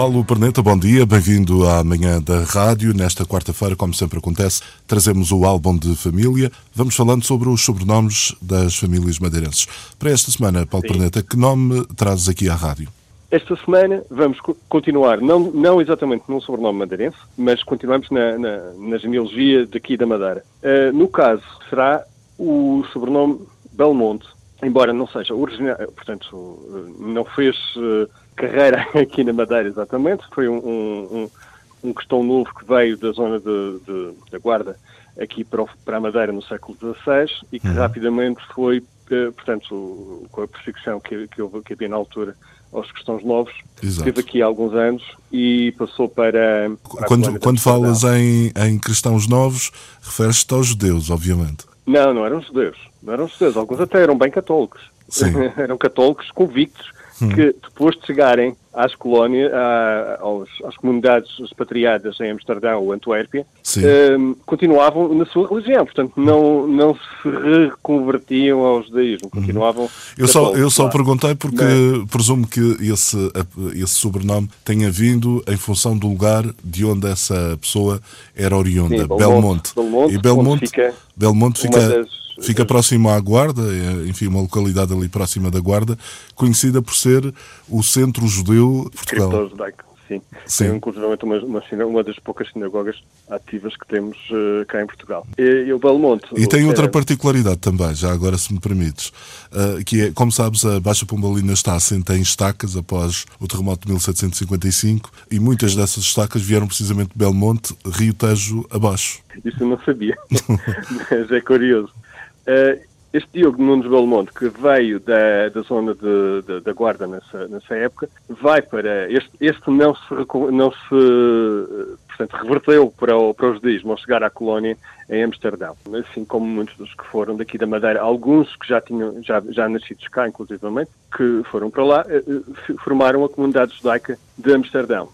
Paulo Perneta, bom dia, bem-vindo à manhã da rádio. Nesta quarta-feira, como sempre acontece, trazemos o álbum de família. Vamos falando sobre os sobrenomes das famílias madeirenses. Para esta semana, Paulo Sim. Perneta, que nome trazes aqui à rádio? Esta semana vamos continuar, não, não exatamente num sobrenome madeirense, mas continuamos na, na, na genealogia daqui da Madeira. Uh, no caso, será o sobrenome Belmonte, embora não seja original, portanto, não fez uh, carreira aqui na Madeira, exatamente. Foi um, um, um questão novo que veio da zona de, de, da Guarda aqui para, o, para, a Madeira no século XVI e que uhum. rapidamente foi, uh, portanto, com a perseguição que, que, houve, que havia na altura aos cristãos novos, Exato. esteve aqui há alguns anos e passou para. para quando quando falas em, em cristãos novos, referes-te aos judeus, obviamente. Não, não eram judeus. Não eram judeus. Alguns até eram bem católicos. eram católicos convictos Hum. que depois de chegarem às colónias, aos, às comunidades expatriadas em Amsterdão ou Antuérpia, um, continuavam na sua religião, portanto não, não se reconvertiam ao judaísmo, uhum. continuavam... Eu só, eu só perguntei porque não. presumo que esse, esse sobrenome tenha vindo em função do lugar de onde essa pessoa era oriunda, Sim, Belmonte. Belmonte. Belmonte. E Belmonte fica, Belmonte fica Fica próximo à Guarda, é, enfim, uma localidade ali próxima da Guarda, conhecida por ser o centro judeu de Portugal. Judaico, sim. sim. É, inclusive uma, uma, uma, das poucas sinagogas ativas que temos uh, cá em Portugal. E, e o Belmonte... E tem outra particularidade também, já agora se me permites, uh, que é, como sabes, a Baixa Pombalina está assente em estacas após o terremoto de 1755 e muitas dessas estacas vieram precisamente de Belmonte, Rio Tejo abaixo. Isso eu não sabia, mas é curioso. Uh, este Diogo Nunes Belmonte, que veio da, da zona de, de, da Guarda nessa, nessa época, vai para. Este, este não se, não se portanto, reverteu para o, para o judaísmo ao chegar à colónia em Amsterdão. Assim como muitos dos que foram daqui da Madeira, alguns que já tinham já, já nascidos cá, inclusivamente, que foram para lá, eh, eh, formaram a comunidade judaica de Amsterdão.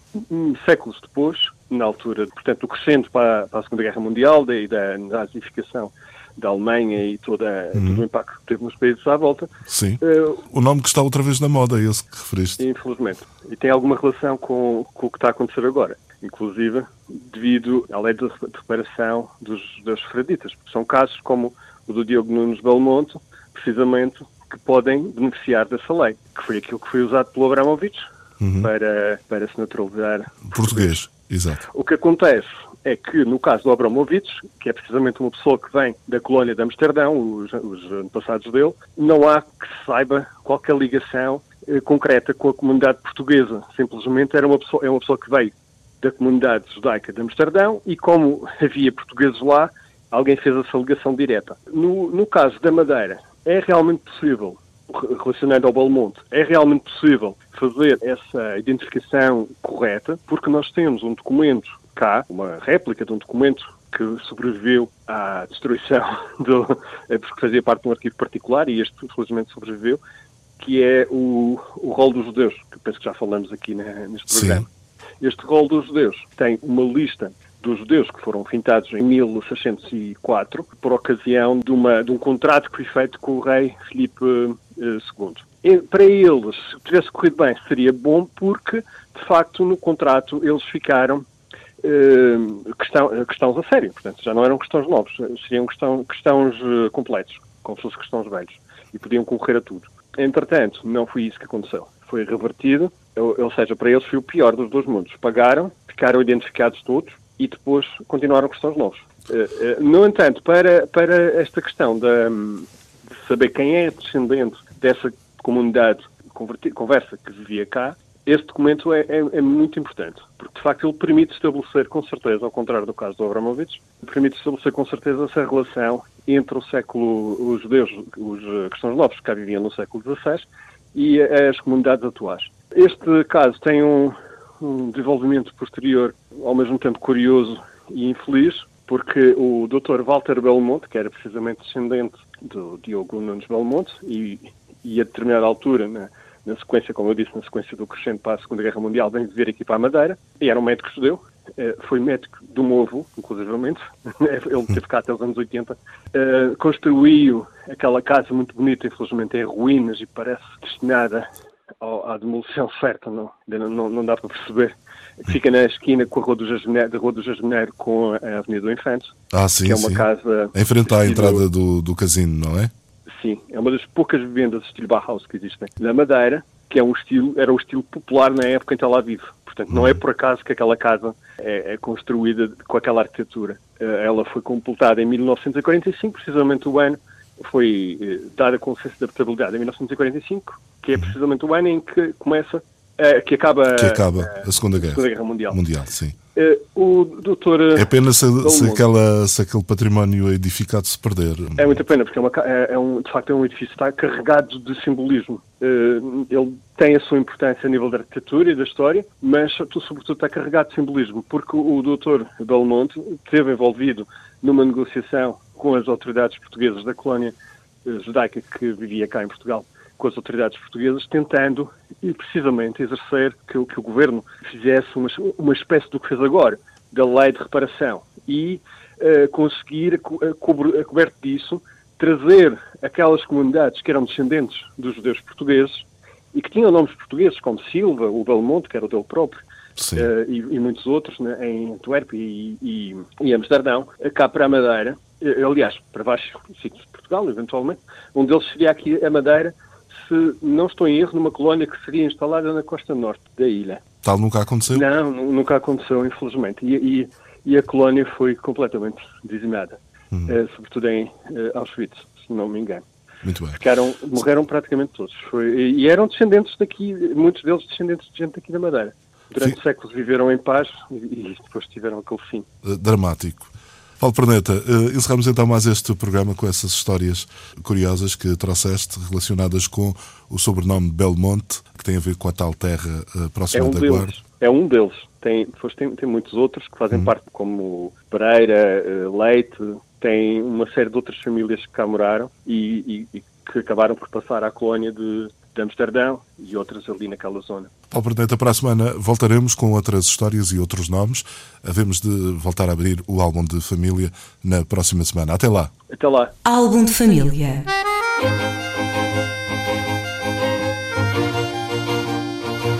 Séculos depois, na altura, portanto, do crescendo para, para a Segunda Guerra Mundial e da nazificação da Alemanha e toda, uhum. todo o impacto que teve nos países à volta. Sim. Uh, o nome que está outra vez na moda, é esse que referiste. Infelizmente. E tem alguma relação com, com o que está a acontecer agora. Inclusive, devido à lei de reparação dos, dos fraditas. São casos como o do Diogo Nunes Belmonte, precisamente, que podem beneficiar dessa lei, que foi aquilo que foi usado pelo Abramovich uhum. para, para se naturalizar. Português, exato. O que acontece é que, no caso do Abramovich, que é precisamente uma pessoa que vem da colónia de Amsterdão, os, os antepassados dele, não há que se saiba qualquer ligação eh, concreta com a comunidade portuguesa. Simplesmente era uma pessoa, é uma pessoa que veio da comunidade judaica de Amsterdão e, como havia portugueses lá, alguém fez essa ligação direta. No, no caso da Madeira, é realmente possível relacionando ao Belmonte, é realmente possível fazer essa identificação correta, porque nós temos um documento cá uma réplica de um documento que sobreviveu à destruição, do, é porque fazia parte de um arquivo particular e este felizmente sobreviveu, que é o, o rol dos judeus, que penso que já falamos aqui na, neste programa. Sim. Este rol dos judeus tem uma lista dos judeus que foram fintados em 1604 por ocasião de, uma, de um contrato que foi feito com o rei Filipe II. Eh, e, para eles, se tivesse corrido bem, seria bom porque, de facto, no contrato eles ficaram questão, questões a sério. Portanto, já não eram questões novos, seriam questão, questões uh, completos, como se fossem questões velhos, e podiam concorrer a tudo. Entretanto, não foi isso que aconteceu. Foi revertido, ou, ou seja, para eles foi o pior dos dois mundos. Pagaram, ficaram identificados todos e depois continuaram questões novos. Uh, no entanto, para, para esta questão de saber quem é descendente dessa comunidade conversa que vivia cá, este documento é, é, é, muito importante, porque de facto ele permite estabelecer com certeza, ao contrário do caso do Abramovich, permite estabelecer com certeza essa relação entre o século, os judeus, os cristãos novos que cá viviam no século XVI e as comunidades atuais. Este caso tem um, um desenvolvimento posterior, ao mesmo tempo curioso e infeliz, porque o Dr. Walter Belmonte, que era precisamente descendente do Diogo Nunes Belmonte, e, e a determinada altura, na, na sequência, como eu disse, na sequência do crescente para a Segunda Guerra Mundial, vem viver aqui para a Madeira, e era um médico judeu, eh, foi médico do meu avô, inclusivamente, ele teve cá até os anos 80, eh, construiu aquela casa muito bonita, infelizmente em ruínas e parece destinada à demolição certa, não, não, não dá para perceber, que fica na esquina com a Rua do Jasmineiro, da Rua do Jasmineiro com a Avenida do Infante. Ah, sim, que é uma sim. casa... Em frente à entrada do, do casino, não é? Sim, é uma das poucas vivendas de estilo Bauhaus que existem na Madeira, que é um estilo, era um estilo popular na época em que ela vive. Portanto, não é por acaso que aquela casa é, é construída com aquela arquitetura. Eh, ela foi completada em 1945, precisamente o ano foi eh, dada com licença de habitabilidade em 1945, que é precisamente o ano em que começa, eh, que acaba, Que acaba a Segunda Guerra Segunda Guerra Mundial. Mundial, sim. Eh, o doutor... É pena se, se, aquela, se aquele património edificado se perder. É muita pena, porque é, uma é- é um, de facto é um edifício que está carregado de simbolismo. Ele tem a sua importância a nível da arquitetura e da história, mas tu, sobretudo está carregado de simbolismo, porque o, o doutor Belmonte esteve envolvido numa negociação com as autoridades portuguesas da colónia eh, judaica que vivia cá em Portugal, com as autoridades portuguesas, tentando e precisamente exercer que, o- que o governo fizesse uma, uma espécie do que fez agora, da lei de reparação, e eh, conseguir, a co- a cobro- a coberto disso, trazer aquelas comunidades que eram descendentes dos judeus portugueses e que tinham nomes portugueses, como Silva, o Belmonte, que era o dele próprio, eh, e, e muitos outros né, em Antuérpia e, e, e Amsterdão, eh, cá para a Madeira, eh, aliás, para vários sítios de Portugal, eventualmente. Um deles seria aqui a Madeira, se não estou em erro, numa colónia que seria instalada na costa norte da ilha. Tal nunca aconteceu? Não, nu- nunca aconteceu, infelizmente. E, e- e a colónia foi completamente dizimada, eh, sobretudo em eh, Auschwitz, se não me engano. Muito bem. Ficaram, morreram praticamente todos. Foi, e, eram descendentes daqui, muitos deles descendentes de gente daqui da Madeira. Durante Sim. séculos viveram em paz e, e depois tiveram aquele fim. Eh, dramático. Paulo Perneta, eh, encerramos então mais este programa com essas histórias curiosas que trouxeste relacionadas com o sobrenome Belmonte, que tem a ver com a tal terra eh, É próxima um da deles. Guarda. É um deles. Tem, depois tem, tem muitos outros que Uhum. fazem parte, como Pereira, eh, Leite, tem uma série de outras famílias que cá moraram e, e- e que acabaram por passar à colónia de, de Amsterdão e outras ali naquela zona. Paulo Perneta, para a semana voltaremos com outras histórias e outros nomes. Havemos de voltar a abrir o álbum de família na próxima semana. Até lá. Até lá. Álbum de família.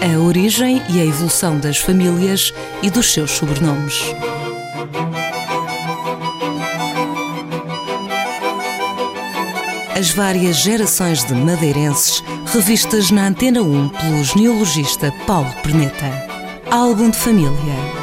A origem e a evolução das famílias e dos seus sobrenomes. As várias gerações de madeirenses revistas na Antena 1 pelo genealogista Paulo Perneta. Álbum de família.